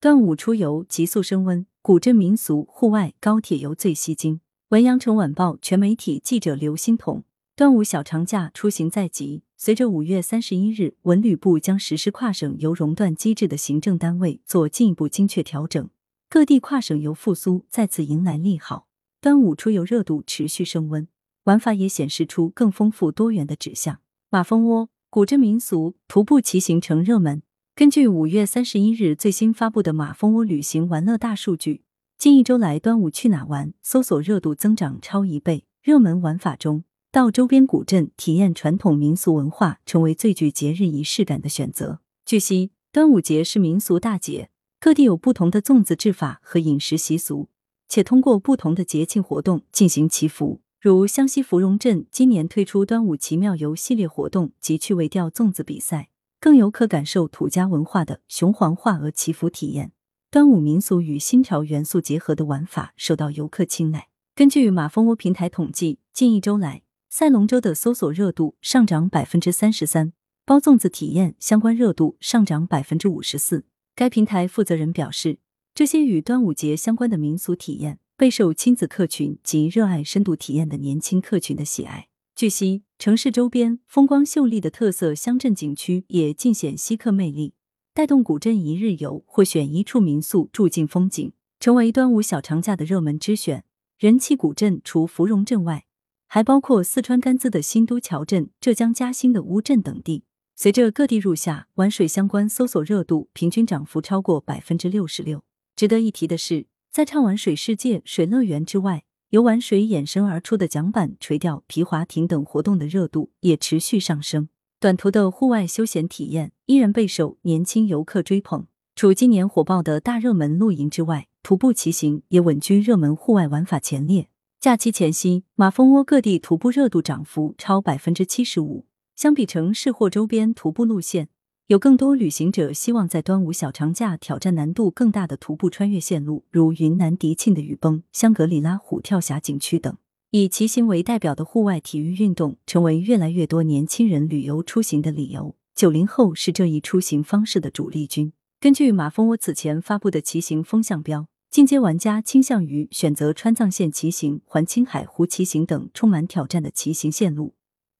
端午出游急速升温，古镇民俗、户外、高铁游最吸睛。文阳城晚报全媒体记者刘欣彤。端午小长假出行在即，随着五月三十一日文旅部将实施跨省游熔断机制的行政单位做进一步精确调整，各地跨省游复苏再次迎来利好。端午出游热度持续升温，玩法也显示出更丰富多元的指向。马蜂窝古镇民俗徒步骑行成热门。根据五月三十一日最新发布的马蜂窝旅行玩乐大数据，近一周来端午去哪玩搜索热度增长超一倍。热门玩法中，到周边古镇体验传统民俗文化成为最具节日仪式感的选择。据悉，端午节是民俗大节，各地有不同的粽子制法和饮食习俗，且通过不同的节庆活动进行祈福。如湘西芙蓉镇今年推出端午奇妙游系列活动及趣味钓粽子比赛。更有可感受土家文化的雄黄画鹅祈福体验，端午民俗与新潮元素结合的玩法受到游客青睐。根据马蜂窝平台统计，近一周来，赛龙舟的搜索热度上涨百分之三十三，包粽子体验相关热度上涨百分之五十四。该平台负责人表示，这些与端午节相关的民俗体验备受亲子客群及热爱深度体验的年轻客群的喜爱。据悉，城市周边风光秀丽的特色乡镇景区也尽显稀客魅力，带动古镇一日游或选一处民宿住进风景，成为端午小长假的热门之选。人气古镇除芙蓉镇外，还包括四川甘孜的新都桥镇、浙江嘉兴的乌镇等地。随着各地入夏，玩水相关搜索热度平均涨幅超过百分之六十六。值得一提的是，在畅玩水世界、水乐园之外。游玩水衍生而出的桨板、垂钓、皮划艇等活动的热度也持续上升。短途的户外休闲体验依然备受年轻游客追捧。除今年火爆的大热门露营之外，徒步骑行也稳居热门户外玩法前列。假期前夕，马蜂窝各地徒步热度涨幅超百分之七十五。相比城市或周边徒步路线。有更多旅行者希望在端午小长假挑战难度更大的徒步穿越线路，如云南迪庆的雨崩、香格里拉虎跳峡景区等。以骑行为代表的户外体育运动，成为越来越多年轻人旅游出行的理由。九零后是这一出行方式的主力军。根据马蜂窝此前发布的骑行风向标，进阶玩家倾向于选择川藏线骑行、环青海湖骑行等充满挑战的骑行线路。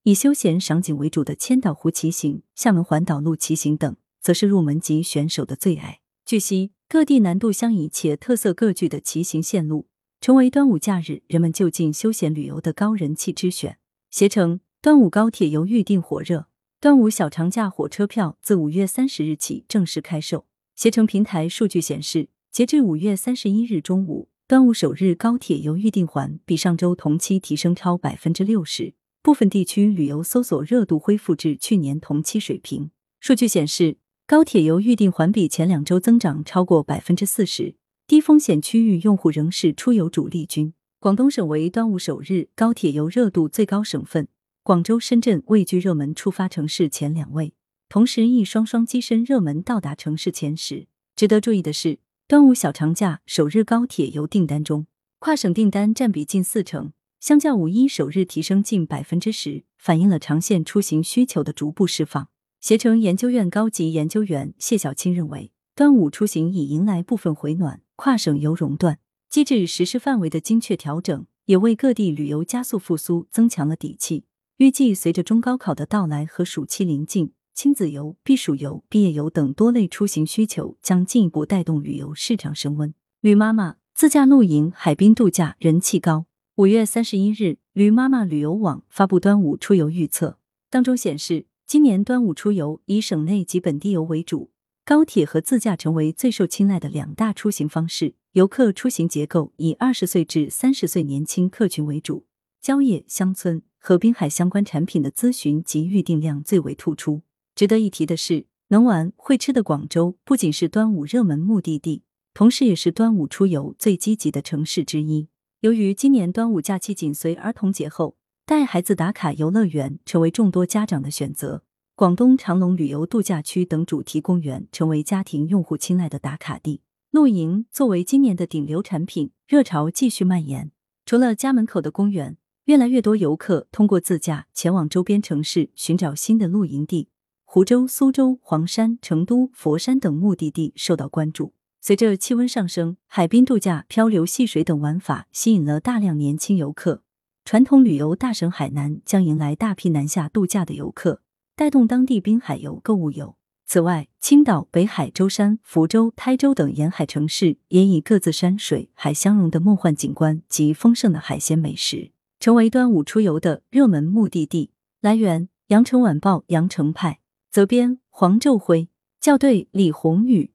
以休闲赏景为主的千岛湖骑行、厦门环岛路骑行等，则是入门级选手的最爱。据悉，各地难度相宜且特色各具的骑行线路，成为端午假日人们就近休闲旅游的高人气之选。携程端午高铁游预订火热，端午小长假火车票自五月三十日起正式开售。携程平台数据显示，截至五月三十一日中午，端午首日高铁游预订环比上周同期提升超百分之六十。部分地区旅游搜索热度恢复至去年同期水平。数据显示，高铁游预订环比前两周增长超过百分之四十。低风险区域用户仍是出游主力军。广东省为端午首日高铁游热度最高省份，广州、深圳位居热门出发城市前两位，同时亦双双跻身热门到达城市前十。值得注意的是，端午小长假首日高铁游订单中，跨省订单占比近四成。相较五一首日提升近百分之十，反映了长线出行需求的逐步释放。携程研究院高级研究员谢小青认为，端午出行已迎来部分回暖，跨省游熔断机制实施范围的精确调整，也为各地旅游加速复苏增强了底气。预计随着中高考的到来和暑期临近，亲子游、避暑游、毕业游等多类出行需求将进一步带动旅游市场升温。驴妈妈自驾露营、海滨度假人气高。五月三十一日，驴妈妈旅游网发布端午出游预测，当中显示，今年端午出游以省内及本地游为主，高铁和自驾成为最受青睐的两大出行方式。游客出行结构以二十岁至三十岁年轻客群为主，郊野、乡村和滨海相关产品的咨询及预订量最为突出。值得一提的是，能玩会吃的广州不仅是端午热门目的地，同时也是端午出游最积极的城市之一。由于今年端午假期紧随儿童节后，带孩子打卡游乐园成为众多家长的选择。广东长隆旅游度假区等主题公园成为家庭用户青睐的打卡地。露营作为今年的顶流产品，热潮继续蔓延。除了家门口的公园，越来越多游客通过自驾前往周边城市寻找新的露营地。湖州、苏州、黄山、成都、佛山等目的地受到关注。随着气温上升，海滨度假、漂流戏水等玩法吸引了大量年轻游客。传统旅游大省海南将迎来大批南下度假的游客，带动当地滨海游、购物游。此外，青岛、北海、舟山、福州、台州等沿海城市也以各自山水、海相融的梦幻景观及丰盛的海鲜美食，成为端午出游的热门目的地。来源：羊城晚报羊城派，责编：黄昼辉，校对：李红宇。